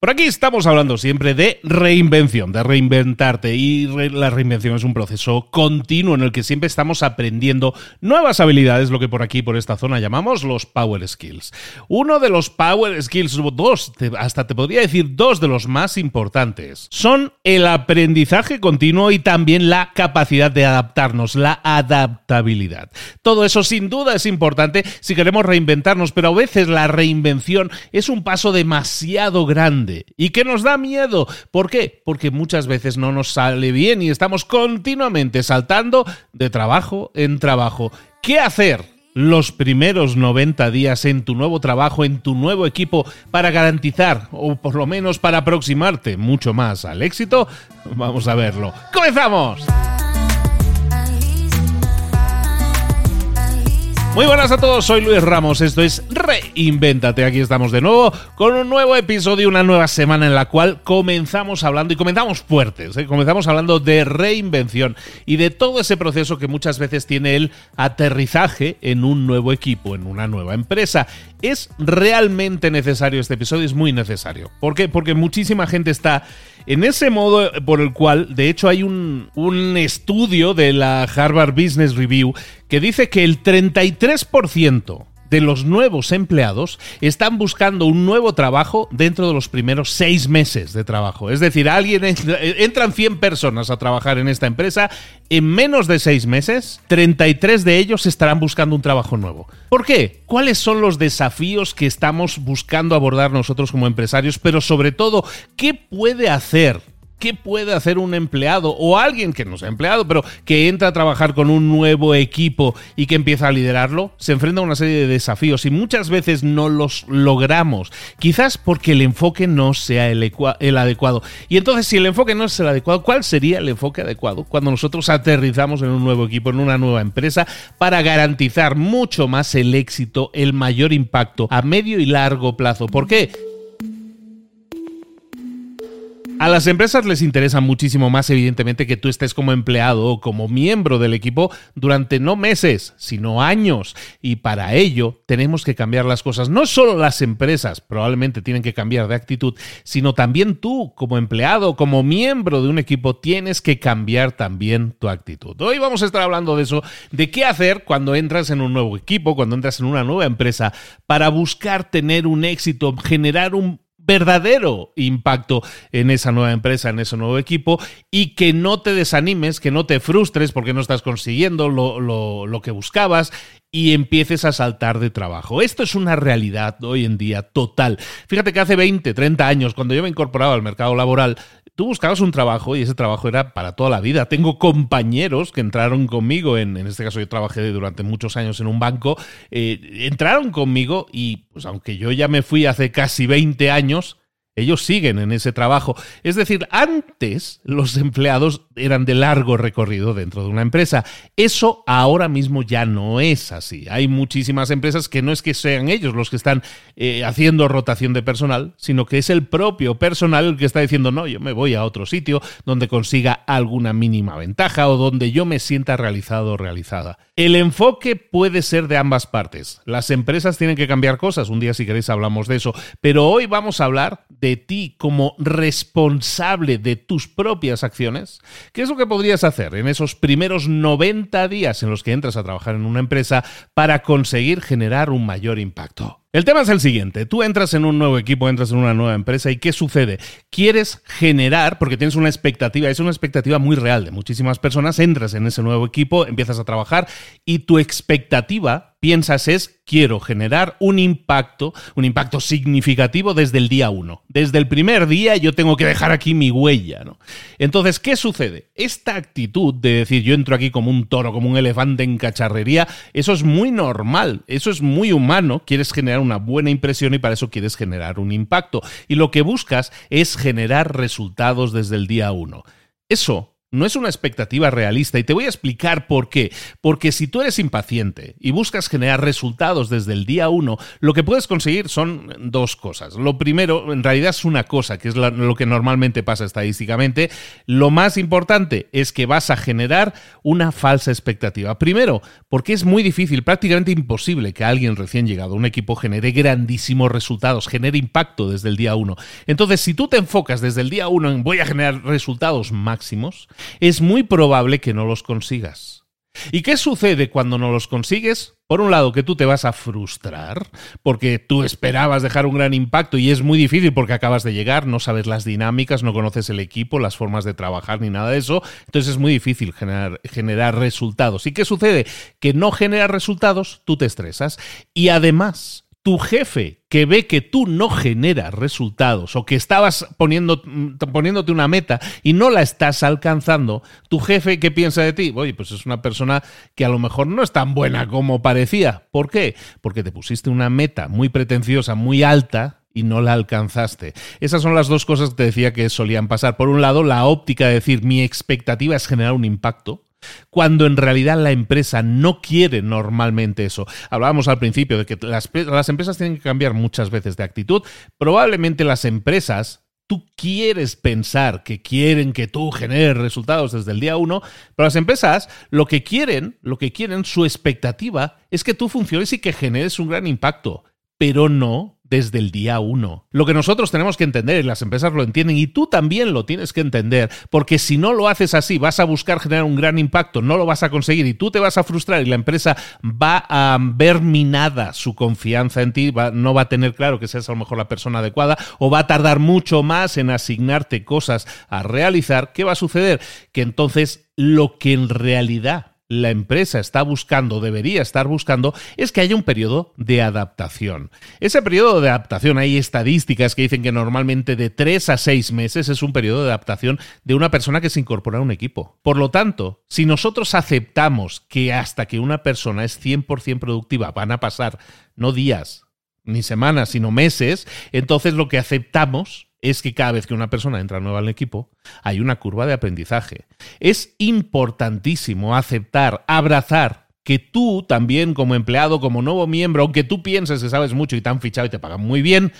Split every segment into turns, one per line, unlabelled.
Por aquí estamos hablando siempre de reinvención, de reinventarte y la reinvención es un proceso continuo en el que siempre estamos aprendiendo nuevas habilidades, lo que por aquí, por esta zona llamamos los Power Skills. Uno de los Power Skills, dos, hasta te podría decir dos de los más importantes, son el aprendizaje continuo y también la capacidad de adaptarnos, la adaptabilidad. Todo eso sin duda es importante si queremos reinventarnos, pero a veces la reinvención es un paso demasiado grande y que nos da miedo. ¿Por qué? Porque muchas veces no nos sale bien y estamos continuamente saltando de trabajo en trabajo. ¿Qué hacer? los primeros 90 días en tu nuevo trabajo, en tu nuevo equipo, para garantizar, o por lo menos para aproximarte mucho más al éxito? Vamos a verlo. ¡Comenzamos! Muy buenas a todos, soy Luis Ramos, esto es Reinvéntate, aquí estamos de nuevo con un nuevo episodio, una nueva semana en la cual comenzamos hablando y comenzamos fuertes, ¿eh? comenzamos hablando de reinvención y de todo ese proceso que muchas veces tiene el aterrizaje en un nuevo equipo, en una nueva empresa. Es realmente necesario este episodio, es muy necesario. ¿Por qué? Porque muchísima gente está en ese modo por el cual, de hecho, hay un, un estudio de la Harvard Business Review que dice que el 33% de los nuevos empleados están buscando un nuevo trabajo dentro de los primeros seis meses de trabajo. Es decir, alguien entran 100 personas a trabajar en esta empresa, en menos de seis meses, 33 de ellos estarán buscando un trabajo nuevo. ¿Por qué? ¿Cuáles son los desafíos que estamos buscando abordar nosotros como empresarios? Pero sobre todo, ¿qué puede hacer ¿Qué puede hacer un empleado o alguien que no sea empleado, pero que entra a trabajar con un nuevo equipo y que empieza a liderarlo? Se enfrenta a una serie de desafíos y muchas veces no los logramos. Quizás porque el enfoque no sea el, el adecuado. Y entonces, si el enfoque no es el adecuado, ¿cuál sería el enfoque adecuado cuando nosotros aterrizamos en un nuevo equipo, en una nueva empresa, para garantizar mucho más el éxito, el mayor impacto a medio y largo plazo? ¿Por qué? A las empresas les interesa muchísimo más, evidentemente, que tú estés como empleado o como miembro del equipo durante no meses, sino años. Y para ello tenemos que cambiar las cosas. No solo las empresas probablemente tienen que cambiar de actitud, sino también tú como empleado, como miembro de un equipo, tienes que cambiar también tu actitud. Hoy vamos a estar hablando de eso, de qué hacer cuando entras en un nuevo equipo, cuando entras en una nueva empresa, para buscar tener un éxito, generar un verdadero impacto en esa nueva empresa, en ese nuevo equipo, y que no te desanimes, que no te frustres porque no estás consiguiendo lo, que buscabas y empieces a saltar de trabajo. Esto es una realidad hoy en día total. Fíjate que hace 20, 30 años, cuando yo me incorporaba al mercado laboral, tú buscabas un trabajo y ese trabajo era para toda la vida. Tengo compañeros que entraron conmigo, en, en este caso yo trabajé durante muchos años en un banco, eh, entraron conmigo y pues aunque yo ya me fui hace casi 20 años, ellos siguen en ese trabajo. Es decir, antes los empleados eran de largo recorrido dentro de una empresa. Eso ahora mismo ya no es así. Hay muchísimas empresas que no es que sean ellos los que están eh, haciendo rotación de personal, sino que es el propio personal el que está diciendo, no, yo me voy a otro sitio donde consiga alguna mínima ventaja o donde yo me sienta realizado o realizada. El enfoque puede ser de ambas partes. Las empresas tienen que cambiar cosas. Un día si queréis hablamos de eso. Pero hoy vamos a hablar de ti como responsable de tus propias acciones, ¿qué es lo que podrías hacer en esos primeros 90 días en los que entras a trabajar en una empresa para conseguir generar un mayor impacto? El tema es el siguiente, tú entras en un nuevo equipo, entras en una nueva empresa y ¿qué sucede? Quieres generar, porque tienes una expectativa, es una expectativa muy real de muchísimas personas, entras en ese nuevo equipo, empiezas a trabajar y tu expectativa piensas es, quiero generar un impacto, un impacto significativo desde el día uno. Desde el primer día yo tengo que dejar aquí mi huella. ¿no? Entonces, ¿qué sucede? Esta actitud de decir yo entro aquí como un toro, como un elefante en cacharrería, eso es muy normal, eso es muy humano. Quieres generar una buena impresión y para eso quieres generar un impacto. Y lo que buscas es generar resultados desde el día uno. Eso no es una expectativa realista y te voy a explicar por qué. Porque si tú eres impaciente y buscas generar resultados desde el día uno, lo que puedes conseguir son dos cosas. Lo primero, en realidad es una cosa, que es lo que normalmente pasa estadísticamente. Lo más importante es que vas a generar una falsa expectativa. Primero, porque es muy difícil, prácticamente imposible que alguien recién llegado a un equipo genere grandísimos resultados, genere impacto desde el día uno. Entonces, si tú te enfocas desde el día uno en voy a generar resultados máximos, es muy probable que no los consigas. ¿Y qué sucede cuando no los consigues? Por un lado, que tú te vas a frustrar porque tú esperabas dejar un gran impacto y es muy difícil porque acabas de llegar, no sabes las dinámicas, no conoces el equipo, las formas de trabajar ni nada de eso. Entonces es muy difícil generar, resultados. ¿Y qué sucede? Que no generas resultados, tú te estresas y además tu jefe que ve que tú no generas resultados o que estabas poniendo, poniéndote una meta y no la estás alcanzando, tu jefe ¿qué piensa de ti? Oye, pues es una persona que a lo mejor no es tan buena como parecía. ¿Por qué? Porque te pusiste una meta muy pretenciosa, muy alta, y no la alcanzaste. Esas son las dos cosas que te decía que solían pasar. Por un lado, la óptica de decir mi expectativa es generar un impacto cuando en realidad la empresa no quiere normalmente eso. Hablábamos al principio de que las, empresas tienen que cambiar muchas veces de actitud. Probablemente las empresas tú quieres pensar que quieren que tú generes resultados desde el día uno, pero las empresas lo que quieren, lo que quieren, su expectativa es que tú funciones y que generes un gran impacto, pero no desde el día uno. Lo que nosotros tenemos que entender, y las empresas lo entienden, y tú también lo tienes que entender, porque si no lo haces así, vas a buscar generar un gran impacto, no lo vas a conseguir y tú te vas a frustrar y la empresa va a ver minada su confianza en ti, no va a tener claro que seas a lo mejor la persona adecuada o va a tardar mucho más en asignarte cosas a realizar, ¿qué va a suceder? Que entonces lo que en realidad la empresa está buscando, debería estar buscando, es que haya un periodo de adaptación. Ese periodo de adaptación, hay estadísticas que dicen que normalmente de tres a seis meses es un periodo de adaptación de una persona que se incorpora a un equipo. Por lo tanto, si nosotros aceptamos que hasta que una persona es 100% productiva van a pasar no días ni semanas, sino meses, entonces lo que aceptamos es que cada vez que una persona entra nueva al equipo, hay una curva de aprendizaje. Es importantísimo aceptar, abrazar que tú también como empleado, como nuevo miembro, aunque tú pienses que sabes mucho y te han fichado y te pagan muy bien,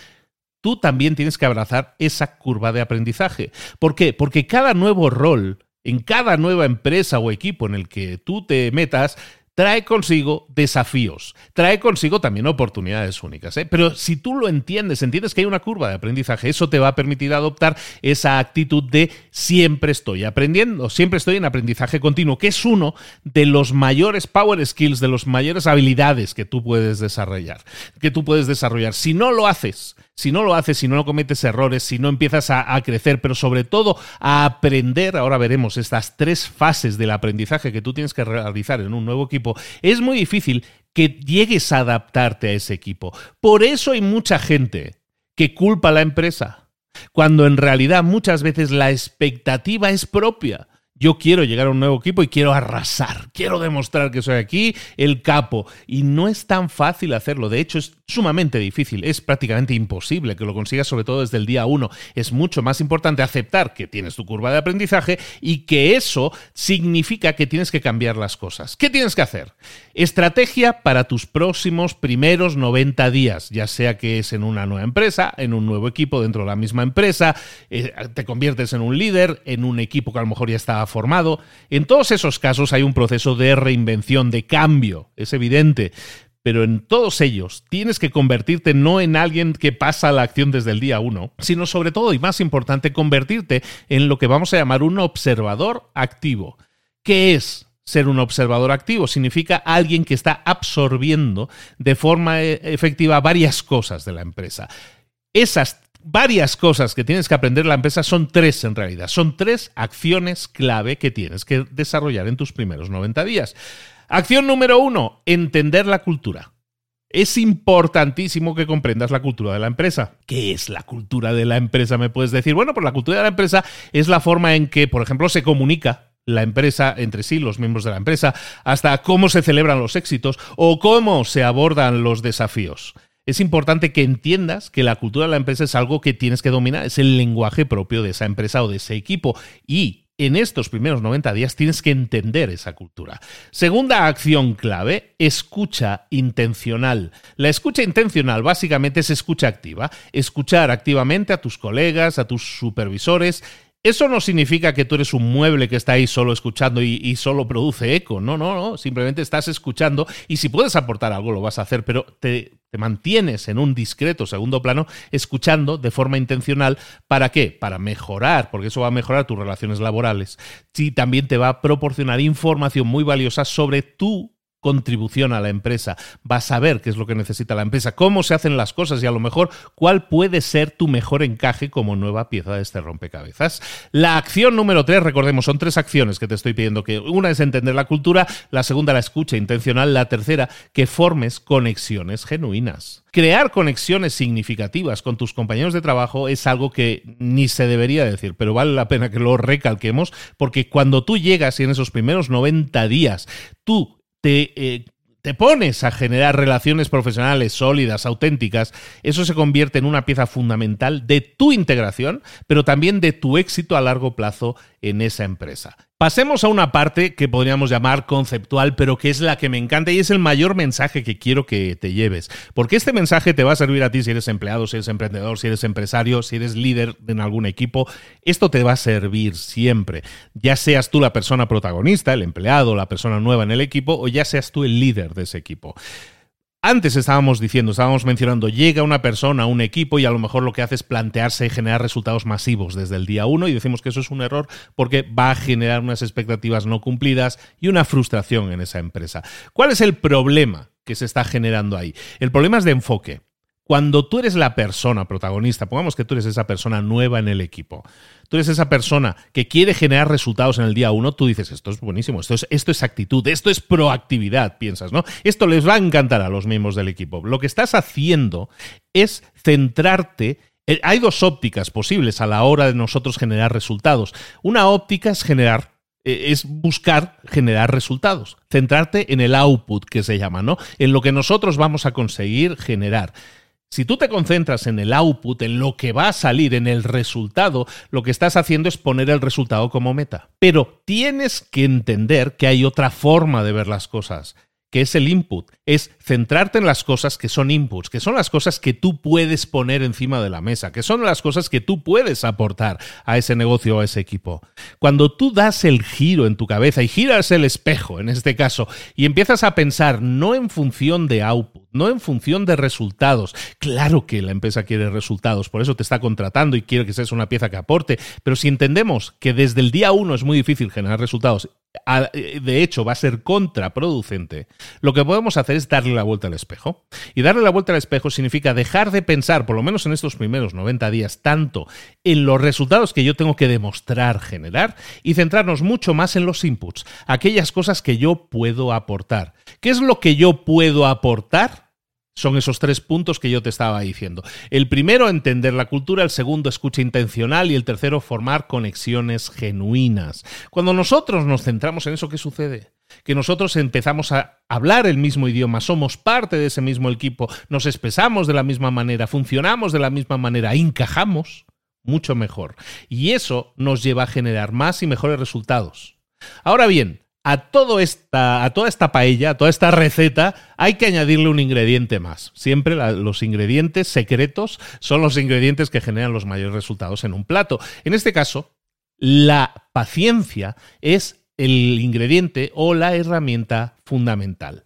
tú también tienes que abrazar esa curva de aprendizaje. ¿Por qué? Porque cada nuevo rol, en cada nueva empresa o equipo en el que tú te metas, trae consigo desafíos, trae consigo también oportunidades únicas. ¿eh? Pero si tú lo entiendes, entiendes que hay una curva de aprendizaje, eso te va a permitir adoptar esa actitud de siempre estoy aprendiendo, siempre estoy en aprendizaje continuo, que es uno de los mayores power skills, de las mayores habilidades que tú puedes desarrollar, que tú puedes desarrollar. Si no lo haces, si no lo haces, si no cometes errores, si no empiezas a, crecer, pero sobre todo a aprender, ahora veremos estas tres fases del aprendizaje que tú tienes que realizar en un nuevo equipo, es muy difícil que llegues a adaptarte a ese equipo. Por eso hay mucha gente que culpa a la empresa. cuando en realidad muchas veces la expectativa es propia. Yo quiero llegar a un nuevo equipo y quiero arrasar, quiero demostrar que soy aquí el capo. Y no es tan fácil hacerlo, de hecho es sumamente difícil, es prácticamente imposible que lo consigas, sobre todo desde el día uno. Es mucho más importante aceptar que tienes tu curva de aprendizaje y que eso significa que tienes que cambiar las cosas. ¿Qué tienes que hacer? Estrategia para tus próximos primeros 90 días, ya sea que es en una nueva empresa, en un nuevo equipo dentro de la misma empresa, eh, te conviertes en un líder, en un equipo que a lo mejor ya está formado. En todos esos casos hay un proceso de reinvención, de cambio, es evidente. Pero en todos ellos tienes que convertirte no en alguien que pasa la acción desde el día uno, sino sobre todo y más importante, convertirte en lo que vamos a llamar un observador activo. ¿Qué es? Ser un observador activo significa alguien que está absorbiendo de forma eh, efectiva varias cosas de la empresa. Esas varias cosas que tienes que aprender la empresa son tres en realidad. Son tres acciones clave que tienes que desarrollar en tus primeros 90 días. Acción número uno, entender la cultura. Es importantísimo que comprendas la cultura de la empresa. ¿Qué es la cultura de la empresa? Me puedes decir, bueno, pues la cultura de la empresa es la forma en que, por ejemplo, se comunica la empresa entre sí, los miembros de la empresa, hasta cómo se celebran los éxitos o cómo se abordan los desafíos es importante que entiendas que la cultura de la empresa es algo que tienes que dominar, es el lenguaje propio de esa empresa o de ese equipo. Y en estos primeros 90 días tienes que entender esa cultura. Segunda acción clave, escucha intencional. La escucha intencional básicamente es escucha activa, escuchar activamente a tus colegas, a tus supervisores eso no significa que tú eres un mueble que está ahí solo escuchando y, solo produce eco. No, no, no. Simplemente estás escuchando y si puedes aportar algo lo vas a hacer, pero te, te mantienes en un discreto segundo plano escuchando de forma intencional. ¿Para qué? Para mejorar, porque eso va a mejorar tus relaciones laborales. Sí, también te va a proporcionar información muy valiosa sobre tu contribución a la empresa, vas a saber qué es lo que necesita la empresa, cómo se hacen las cosas y a lo mejor cuál puede ser tu mejor encaje como nueva pieza de este rompecabezas. La acción número tres, recordemos, son tres acciones que te estoy pidiendo que una es entender la cultura, la segunda la escucha intencional, la tercera que formes conexiones genuinas. Crear conexiones significativas con tus compañeros de trabajo es algo que ni se debería decir, pero vale la pena que lo recalquemos porque cuando tú llegas y en esos primeros 90 días tú te, eh, te pones a generar relaciones profesionales sólidas, auténticas, eso se convierte en una pieza fundamental de tu integración, pero también de tu éxito a largo plazo en esa empresa. Pasemos a una parte que podríamos llamar conceptual, pero que es la que me encanta y es el mayor mensaje que quiero que te lleves. Porque este mensaje te va a servir a ti si eres empleado, si eres emprendedor, si eres empresario, si eres líder en algún equipo. Esto te va a servir siempre. Ya seas tú la persona protagonista, el empleado, la persona nueva en el equipo, o ya seas tú el líder de ese equipo. Antes estábamos diciendo, estábamos mencionando, llega una persona, un equipo y a lo mejor lo que hace es plantearse y generar resultados masivos desde el día uno y decimos que eso es un error porque va a generar unas expectativas no cumplidas y una frustración en esa empresa. ¿Cuál es el problema que se está generando ahí? El problema es de enfoque. Cuando tú eres la persona protagonista, pongamos que tú eres esa persona nueva en el equipo, tú eres esa persona que quiere generar resultados en el día uno, tú dices, esto es buenísimo, esto es, esto es actitud, esto es proactividad, piensas, ¿no? Esto les va a encantar a los miembros del equipo. Lo que estás haciendo es centrarte eh, hay dos ópticas posibles a la hora de nosotros generar resultados. Una óptica es generar eh, es buscar generar resultados, centrarte en el output que se llama, ¿no? En lo que nosotros vamos a conseguir generar. Si tú te concentras en el output, en lo que va a salir, en el resultado, lo que estás haciendo es poner el resultado como meta. Pero tienes que entender que hay otra forma de ver las cosas que es el input, es centrarte en las cosas que son inputs, que son las cosas que tú puedes poner encima de la mesa, que son las cosas que tú puedes aportar a ese negocio o a ese equipo. Cuando tú das el giro en tu cabeza y giras el espejo, en este caso, y empiezas a pensar no en función de output, no en función de resultados. Claro que la empresa quiere resultados, por eso te está contratando y quiere que seas una pieza que aporte, pero si entendemos que desde el día uno es muy difícil generar resultados de hecho va a ser contraproducente, lo que podemos hacer es darle la vuelta al espejo. Y darle la vuelta al espejo significa dejar de pensar, por lo menos en estos primeros 90 días, tanto en los resultados que yo tengo que demostrar generar y centrarnos mucho más en los inputs, aquellas cosas que yo puedo aportar. ¿Qué es lo que yo puedo aportar? Son esos tres puntos que yo te estaba diciendo. El primero, entender la cultura, el segundo, escucha intencional y el tercero, formar conexiones genuinas. Cuando nosotros nos centramos en eso, ¿qué sucede? Que nosotros empezamos a hablar el mismo idioma, somos parte de ese mismo equipo, nos expresamos de la misma manera, funcionamos de la misma manera, encajamos mucho mejor. Y eso nos lleva a generar más y mejores resultados. Ahora bien, a, esta, a toda esta paella, a toda esta receta, hay que añadirle un ingrediente más. Siempre los ingredientes secretos son los ingredientes que generan los mayores resultados en un plato. En este caso, la paciencia es el ingrediente o la herramienta fundamental.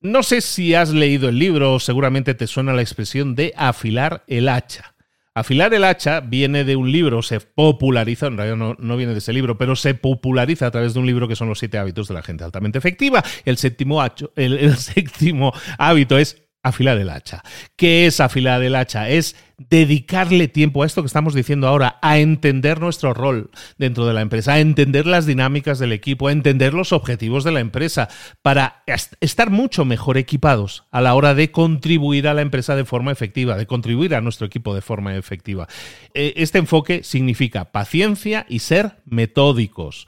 No sé si has leído el libro, seguramente te suena la expresión de afilar el hacha. Afilar el hacha viene de un libro, se populariza, en realidad no, viene de ese libro, pero se populariza a través de un libro que son los siete hábitos de la gente altamente efectiva. El séptimo, el séptimo hábito es afilar el hacha. ¿Qué es afilar el hacha? Es dedicarle tiempo a esto que estamos diciendo ahora, a entender nuestro rol dentro de la empresa, a entender las dinámicas del equipo, a entender los objetivos de la empresa, para estar mucho mejor equipados a la hora de contribuir a la empresa de forma efectiva, de contribuir a nuestro equipo de forma efectiva. Eh, este enfoque significa paciencia y ser metódicos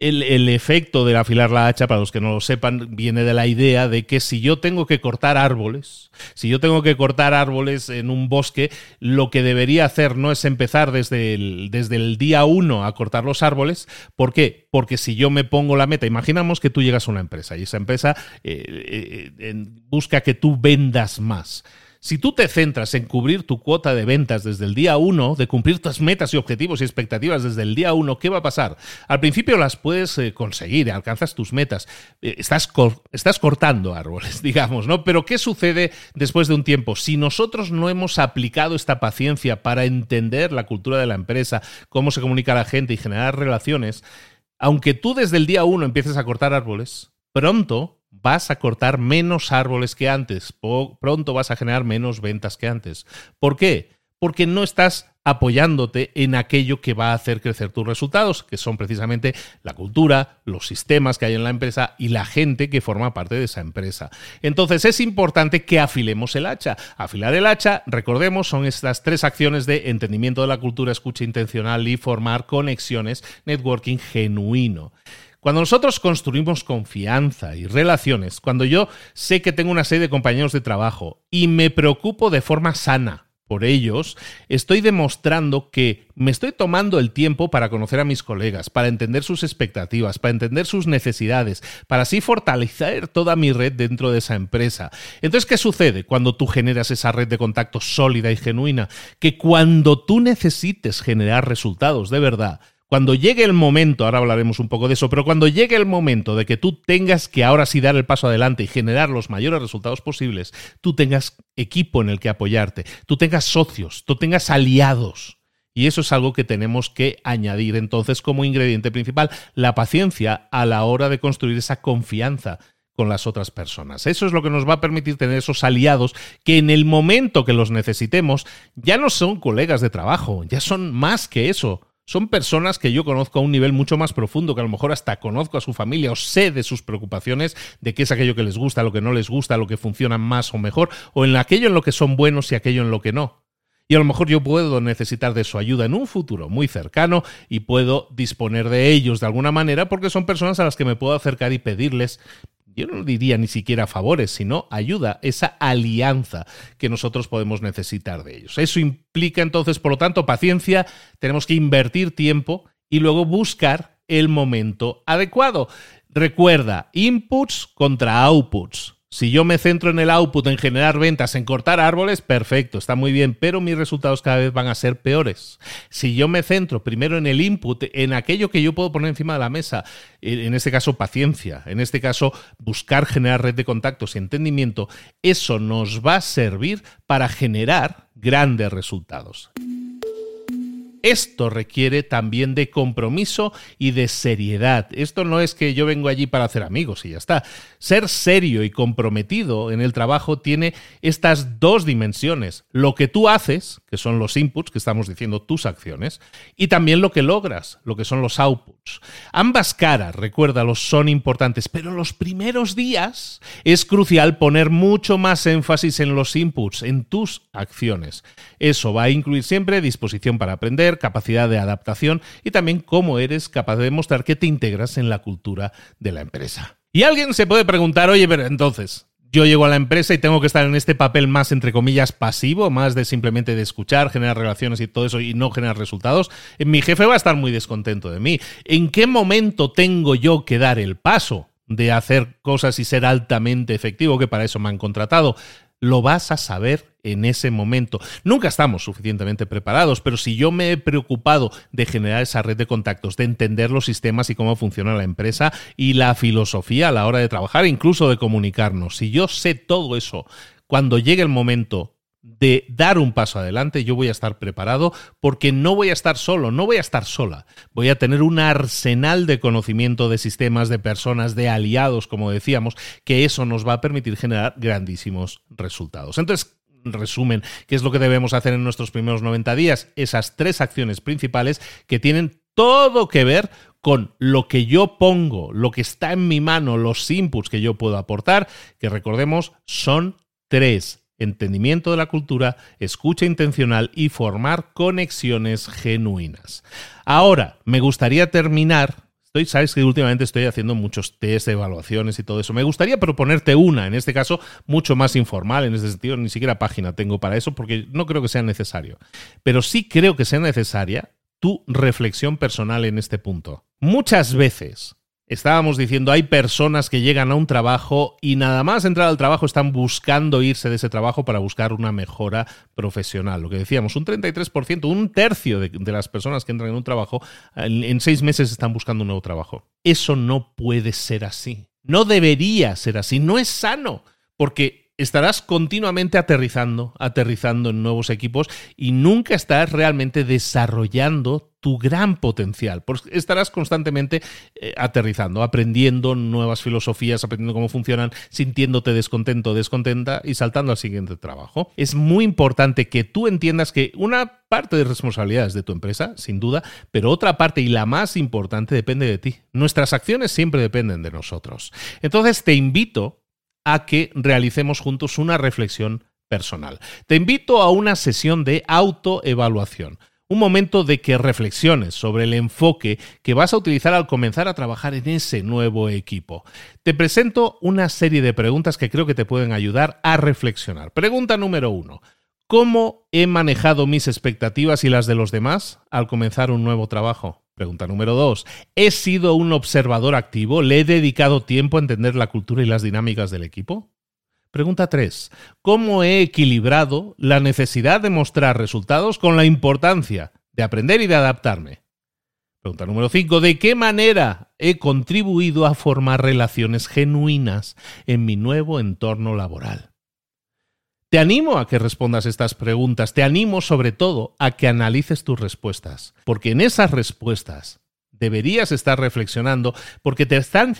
el, efecto del afilar la hacha, para los que no lo sepan, viene de la idea de que si yo tengo que cortar árboles, si yo tengo que cortar árboles en un bosque, lo que debería hacer no es empezar desde el, desde el día uno a cortar los árboles. ¿Por qué? Porque si yo me pongo la meta, imaginamos que tú llegas a una empresa y esa empresa eh, eh, busca que tú vendas más. Si tú te centras en cubrir tu cuota de ventas desde el día 1, de cumplir tus metas y objetivos y expectativas desde el día 1, ¿qué va a pasar? Al principio las puedes eh, conseguir, alcanzas tus metas, eh, estás, estás cortando árboles, digamos, ¿no? Pero ¿qué sucede después de un tiempo? Si nosotros no hemos aplicado esta paciencia para entender la cultura de la empresa, cómo se comunica la gente y generar relaciones, aunque tú desde el día 1 empieces a cortar árboles, pronto vas a cortar menos árboles que antes, pronto vas a generar menos ventas que antes. ¿Por qué? Porque no estás apoyándote en aquello que va a hacer crecer tus resultados, que son precisamente la cultura, los sistemas que hay en la empresa y la gente que forma parte de esa empresa. Entonces es importante que afilemos el hacha. Afilar el hacha, recordemos, son estas tres acciones de entendimiento de la cultura, escucha intencional y formar conexiones, networking genuino. Cuando nosotros construimos confianza y relaciones, cuando yo sé que tengo una serie de compañeros de trabajo y me preocupo de forma sana por ellos, estoy demostrando que me estoy tomando el tiempo para conocer a mis colegas, para entender sus expectativas, para entender sus necesidades, para así fortalecer toda mi red dentro de esa empresa. Entonces, ¿qué sucede cuando tú generas esa red de contactos sólida y genuina? Que cuando tú necesites generar resultados de verdad, cuando llegue el momento, ahora hablaremos un poco de eso, pero cuando llegue el momento de que tú tengas que ahora sí dar el paso adelante y generar los mayores resultados posibles, tú tengas equipo en el que apoyarte, tú tengas socios, tú tengas aliados. Y eso es algo que tenemos que añadir entonces como ingrediente principal, la paciencia a la hora de construir esa confianza con las otras personas. Eso es lo que nos va a permitir tener esos aliados que en el momento que los necesitemos ya no son colegas de trabajo, ya son más que eso son personas que yo conozco a un nivel mucho más profundo, que a lo mejor hasta conozco a su familia o sé de sus preocupaciones, de qué es aquello que les gusta, lo que no les gusta, lo que funciona más o mejor, o en aquello en lo que son buenos y aquello en lo que no. Y a lo mejor yo puedo necesitar de su ayuda en un futuro muy cercano y puedo disponer de ellos de alguna manera porque son personas a las que me puedo acercar y pedirles yo no diría ni siquiera favores, sino ayuda, esa alianza que nosotros podemos necesitar de ellos. Eso implica entonces, por lo tanto, paciencia, tenemos que invertir tiempo y luego buscar el momento adecuado. Recuerda, inputs contra outputs. Si yo me centro en el output, en generar ventas, en cortar árboles, perfecto, está muy bien, pero mis resultados cada vez van a ser peores. Si yo me centro primero en el input, en aquello que yo puedo poner encima de la mesa, en este caso paciencia, en este caso buscar generar red de contactos y entendimiento, eso nos va a servir para generar grandes resultados. Esto requiere también de compromiso y de seriedad. Esto no es que yo vengo allí para hacer amigos y ya está. Ser serio y comprometido en el trabajo tiene estas dos dimensiones. Lo que tú haces que son los inputs, que estamos diciendo tus acciones, y también lo que logras, lo que son los outputs. Ambas caras, recuérdalos, son importantes, pero los primeros días es crucial poner mucho más énfasis en los inputs, en tus acciones. Eso va a incluir siempre disposición para aprender, capacidad de adaptación y también cómo eres capaz de demostrar que te integras en la cultura de la empresa. Y alguien se puede preguntar, oye, pero entonces, yo llego a la empresa y tengo que estar en este papel más, entre comillas, pasivo, más de simplemente de escuchar, generar relaciones y todo eso y no generar resultados, mi jefe va a estar muy descontento de mí. ¿En qué momento tengo yo que dar el paso de hacer cosas y ser altamente efectivo, que para eso me han contratado? Lo vas a saber en ese momento. Nunca estamos suficientemente preparados, pero si yo me he preocupado de generar esa red de contactos, de entender los sistemas y cómo funciona la empresa y la filosofía a la hora de trabajar, incluso de comunicarnos, si yo sé todo eso, cuando llegue el momento de dar un paso adelante, yo voy a estar preparado porque no voy a estar solo, no voy a estar sola. Voy a tener un arsenal de conocimiento de sistemas, de personas, de aliados, como decíamos, que eso nos va a permitir generar grandísimos resultados. Entonces, resumen, ¿qué es lo que debemos hacer en nuestros primeros 90 días? Esas tres acciones principales que tienen todo que ver con lo que yo pongo, lo que está en mi mano, los inputs que yo puedo aportar, que recordemos son tres entendimiento de la cultura, escucha intencional y formar conexiones genuinas. Ahora, me gustaría terminar. Estoy, sabes que últimamente estoy haciendo muchos test, evaluaciones y todo eso. Me gustaría proponerte una, en este caso, mucho más informal, en ese sentido, ni siquiera página tengo para eso, porque no creo que sea necesario. Pero sí creo que sea necesaria tu reflexión personal en este punto. Muchas veces Estábamos diciendo, hay personas que llegan a un trabajo y nada más entrar al trabajo están buscando irse de ese trabajo para buscar una mejora profesional. Lo que decíamos, un 33%, un tercio de, las personas que entran en un trabajo, en, en seis meses están buscando un nuevo trabajo. Eso no puede ser así. No debería ser así. No es sano. Porque estarás continuamente aterrizando, aterrizando en nuevos equipos y nunca estás realmente desarrollando tu gran potencial. Porque estarás constantemente eh, aterrizando, aprendiendo nuevas filosofías, aprendiendo cómo funcionan, sintiéndote descontento, descontenta y saltando al siguiente trabajo. Es muy importante que tú entiendas que una parte de responsabilidad es de tu empresa, sin duda, pero otra parte y la más importante depende de ti. Nuestras acciones siempre dependen de nosotros. Entonces te invito a que realicemos juntos una reflexión personal. Te invito a una sesión de autoevaluación, un momento de que reflexiones sobre el enfoque que vas a utilizar al comenzar a trabajar en ese nuevo equipo. Te presento una serie de preguntas que creo que te pueden ayudar a reflexionar. Pregunta número uno. ¿Cómo he manejado mis expectativas y las de los demás al comenzar un nuevo trabajo? Pregunta número dos. ¿He sido un observador activo? ¿Le he dedicado tiempo a entender la cultura y las dinámicas del equipo? Pregunta 3. ¿Cómo he equilibrado la necesidad de mostrar resultados con la importancia de aprender y de adaptarme? Pregunta número 5. ¿De qué manera he contribuido a formar relaciones genuinas en mi nuevo entorno laboral? Te animo a que respondas estas preguntas, te animo sobre todo a que analices tus respuestas, porque en esas respuestas deberías estar reflexionando porque te están,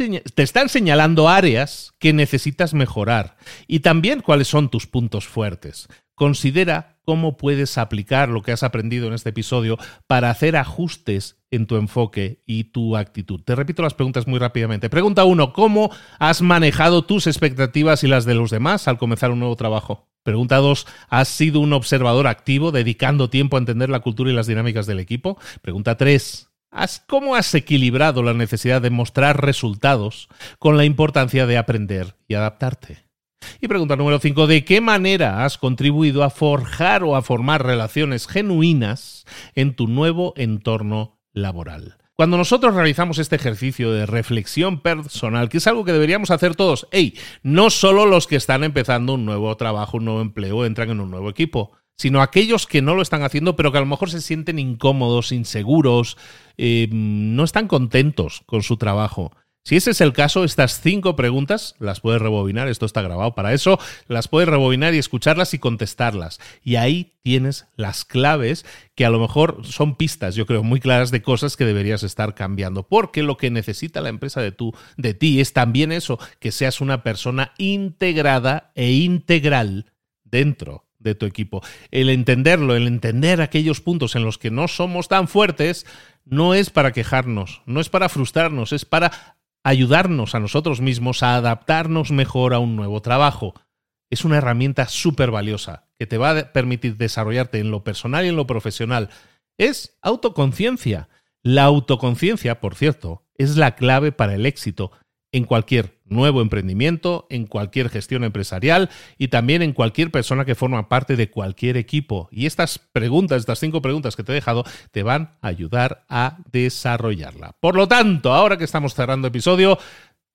señalando áreas que necesitas mejorar y también cuáles son tus puntos fuertes. Considera cómo puedes aplicar lo que has aprendido en este episodio para hacer ajustes en tu enfoque y tu actitud. Te repito las preguntas muy rápidamente. Pregunta 1. ¿Cómo has manejado tus expectativas y las de los demás al comenzar un nuevo trabajo? Pregunta 2. ¿Has sido un observador activo dedicando tiempo a entender la cultura y las dinámicas del equipo? Pregunta 3. ¿Cómo has equilibrado la necesidad de mostrar resultados con la importancia de aprender y adaptarte? Y pregunta número 5. ¿De qué manera has contribuido a forjar o a formar relaciones genuinas en tu nuevo entorno laboral? Cuando nosotros realizamos este ejercicio de reflexión personal, que es algo que deberíamos hacer todos, hey, no solo los que están empezando un nuevo trabajo, un nuevo empleo, entran en un nuevo equipo, sino aquellos que no lo están haciendo, pero que a lo mejor se sienten incómodos, inseguros, eh, no están contentos con su trabajo. Si ese es el caso, estas cinco preguntas las puedes rebobinar, esto está grabado para eso, las puedes rebobinar y escucharlas y contestarlas. Y ahí tienes las claves que a lo mejor son pistas, yo creo, muy claras de cosas que deberías estar cambiando. Porque lo que necesita la empresa de, tú, de ti es también eso, que seas una persona integrada e integral dentro de tu equipo. El entenderlo, el entender aquellos puntos en los que no somos tan fuertes, no es para quejarnos, no es para frustrarnos, es para ayudarnos a nosotros mismos a adaptarnos mejor a un nuevo trabajo. Es una herramienta súper valiosa que te va a permitir desarrollarte en lo personal y en lo profesional. Es autoconciencia. La autoconciencia, por cierto, es la clave para el éxito en cualquier nuevo emprendimiento, en cualquier gestión empresarial y también en cualquier persona que forma parte de cualquier equipo. Y estas preguntas, estas cinco preguntas que te he dejado, te van a ayudar a desarrollarla. Por lo tanto, ahora que estamos cerrando episodio,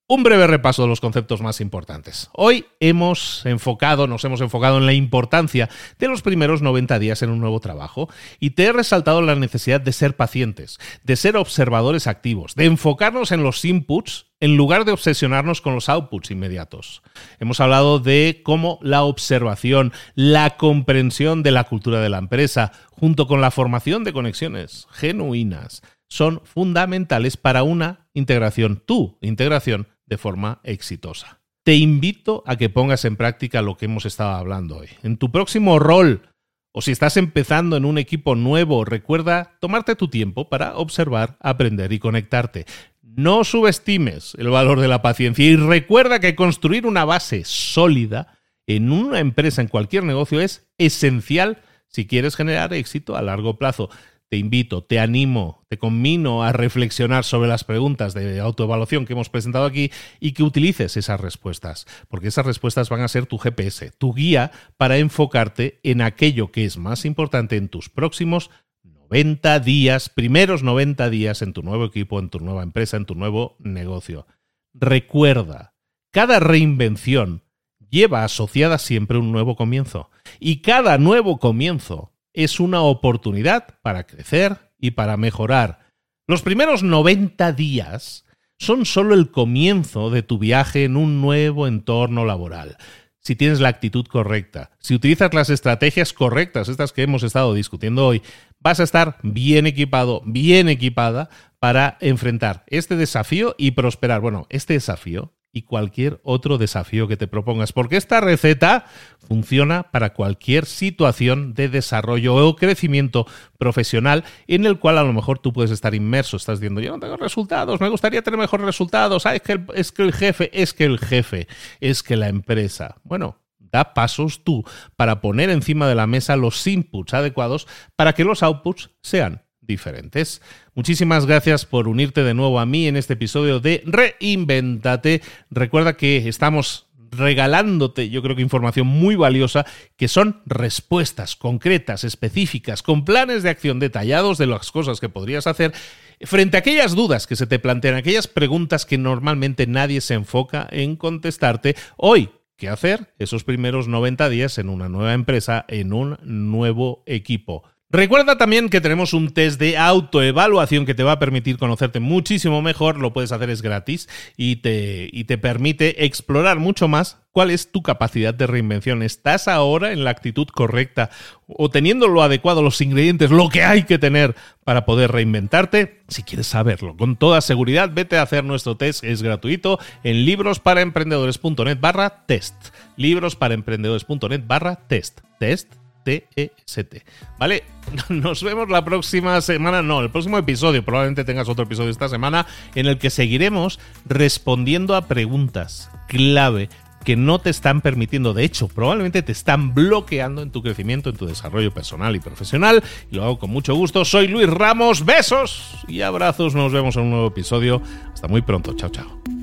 un breve repaso de los conceptos más importantes. Hoy hemos enfocado, nos hemos enfocado en la importancia de los primeros 90 días en un nuevo trabajo y te he resaltado la necesidad de ser pacientes, de ser observadores activos, de enfocarnos en los inputs en lugar de obsesionarnos con los outputs inmediatos. Hemos hablado de cómo la observación, la comprensión de la cultura de la empresa, junto con la formación de conexiones genuinas, son fundamentales para una integración, tu integración de forma exitosa. Te invito a que pongas en práctica lo que hemos estado hablando hoy. En tu próximo rol, o si estás empezando en un equipo nuevo, recuerda tomarte tu tiempo para observar, aprender y conectarte. No subestimes el valor de la paciencia y recuerda que construir una base sólida en una empresa, en cualquier negocio, es esencial si quieres generar éxito a largo plazo te invito, te animo, te conmino a reflexionar sobre las preguntas de autoevaluación que hemos presentado aquí y que utilices esas respuestas, porque esas respuestas van a ser tu GPS, tu guía para enfocarte en aquello que es más importante en tus próximos 90 días, primeros 90 días en tu nuevo equipo, en tu nueva empresa, en tu nuevo negocio. Recuerda, cada reinvención lleva asociada siempre un nuevo comienzo y cada nuevo comienzo es una oportunidad para crecer y para mejorar. Los primeros 90 días son solo el comienzo de tu viaje en un nuevo entorno laboral. Si tienes la actitud correcta, si utilizas las estrategias correctas, estas que hemos estado discutiendo hoy, vas a estar bien equipado, bien equipada para enfrentar este desafío y prosperar. Bueno, este desafío y cualquier otro desafío que te propongas, porque esta receta funciona para cualquier situación de desarrollo o crecimiento profesional en el cual a lo mejor tú puedes estar inmerso, estás diciendo, yo no tengo resultados, me gustaría tener mejores resultados, ah, que es que el jefe, es que el jefe, es que la empresa. Bueno, da pasos tú para poner encima de la mesa los inputs adecuados para que los outputs sean diferentes. Muchísimas gracias por unirte de nuevo a mí en este episodio de Reinventate. Recuerda que estamos regalándote, yo creo que información muy valiosa, que son respuestas concretas, específicas, con planes de acción detallados de las cosas que podrías hacer frente a aquellas dudas que se te plantean, aquellas preguntas que normalmente nadie se enfoca en contestarte. Hoy, ¿qué hacer esos primeros 90 días en una nueva empresa, en un nuevo equipo? Recuerda también que tenemos un test de autoevaluación que te va a permitir conocerte muchísimo mejor, lo puedes hacer es gratis y te, y te permite explorar mucho más cuál es tu capacidad de reinvención. ¿Estás ahora en la actitud correcta o teniendo lo adecuado, los ingredientes, lo que hay que tener para poder reinventarte? Si quieres saberlo con toda seguridad, vete a hacer nuestro test, es gratuito en librosparaemprendedores.net barra test. Librosparaemprendedores.net barra test. Test T-E-S-T. ¿Vale? Nos vemos la próxima semana, no, el próximo episodio, probablemente tengas otro episodio esta semana, en el que seguiremos respondiendo a preguntas clave que no te están permitiendo, de hecho, probablemente te están bloqueando en tu crecimiento, en tu desarrollo personal y profesional. Y lo hago con mucho gusto. Soy Luis Ramos, besos y abrazos. Nos vemos en un nuevo episodio. Hasta muy pronto. Chao, chao.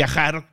viajar